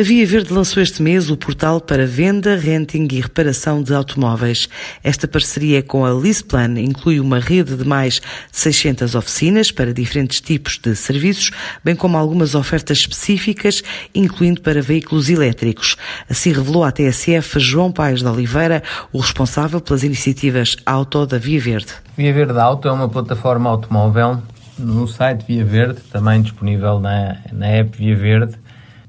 A Via Verde lançou este mês o portal para venda, renting e reparação de automóveis. Esta parceria com a Leaseplan inclui uma rede de mais de 600 oficinas para diferentes tipos de serviços, bem como algumas ofertas específicas, incluindo para veículos elétricos. Assim revelou à TSF João Paes de Oliveira, o responsável pelas iniciativas Auto da Via Verde. Via Verde Auto é uma plataforma automóvel no site Via Verde, também disponível na, na app Via Verde,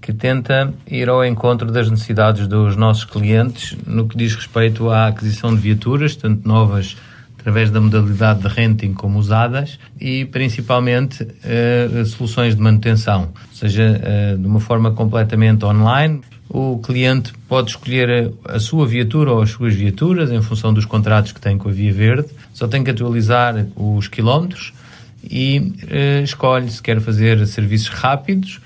que tenta ir ao encontro das necessidades dos nossos clientes no que diz respeito à aquisição de viaturas, tanto novas através da modalidade de renting como usadas e principalmente uh, soluções de manutenção, ou seja, uh, de uma forma completamente online. O cliente pode escolher a, a, sua viatura ou as suas viaturas em função dos contratos que tem com a Via Verde, só tem que atualizar os quilómetros e uh, escolhe se quer fazer serviços rápidos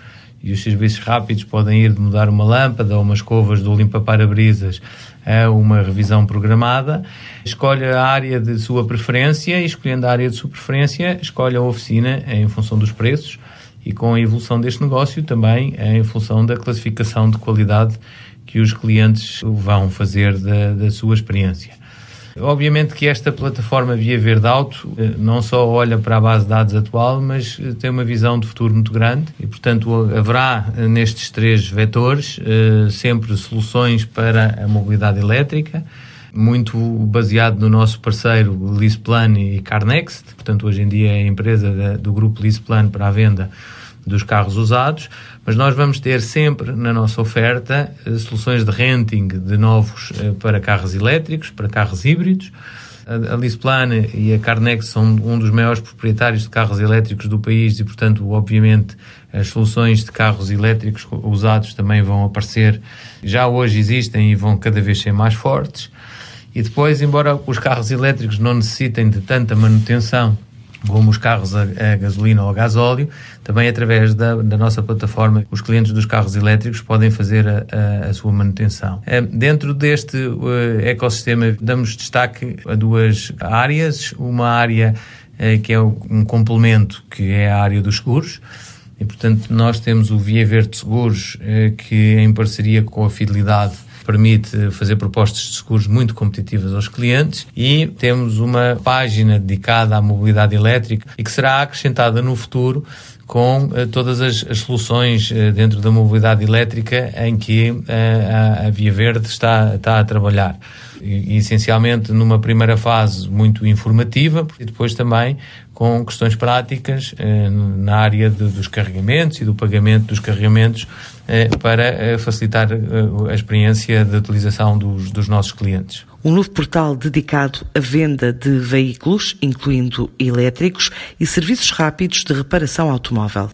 e os serviços rápidos podem ir de mudar uma lâmpada ou umas escovas do limpa-para-brisas a uma revisão programada. Escolhe a área de sua preferência e, escolhendo a área de sua preferência, escolhe a oficina em função dos preços e com a evolução deste negócio também em função da classificação de qualidade que os clientes vão fazer da, da sua experiência. Obviamente que esta plataforma Via Verde Auto eh, não só olha para a base de dados atual, mas eh, tem uma visão de futuro muito grande e, portanto, haverá eh, nestes três vetores sempre soluções para a mobilidade elétrica, muito baseado no nosso parceiro Leaseplan e Carnext, portanto, hoje em dia é a empresa do grupo Leaseplan para a venda dos carros usados, mas nós vamos ter sempre na nossa oferta eh, soluções de renting de novos eh, para carros elétricos, para carros híbridos. A Lisplan e a Carnex são um dos maiores proprietários de carros elétricos do país e, portanto, obviamente, as soluções de carros elétricos usados também vão aparecer. Já hoje existem e vão cada vez ser mais fortes. E depois, embora os carros elétricos não necessitem de tanta manutenção como os carros a, a, gasolina ou a gasóleo, também através da, da, nossa plataforma, os clientes dos carros elétricos podem fazer a, a, a sua manutenção. Eh, dentro deste uh, ecossistema, damos destaque a duas áreas. Uma área uh, que é um complemento, que é a área dos seguros. E, portanto, nós temos o Via Verde Seguros, uh, que em parceria com a Fidelidade permite fazer propostas de seguros muito competitivas aos clientes e temos uma página dedicada à mobilidade elétrica e que será acrescentada no futuro com uh, todas as, as soluções uh, dentro da mobilidade elétrica em que a, a, Via Verde está, está a trabalhar. E, essencialmente numa primeira fase muito informativa e depois também com questões práticas na área de, dos carregamentos e do pagamento dos carregamentos para facilitar a experiência de utilização dos, dos nossos clientes um novo portal dedicado à venda de veículos, incluindo elétricos, e serviços rápidos de reparação automóvel.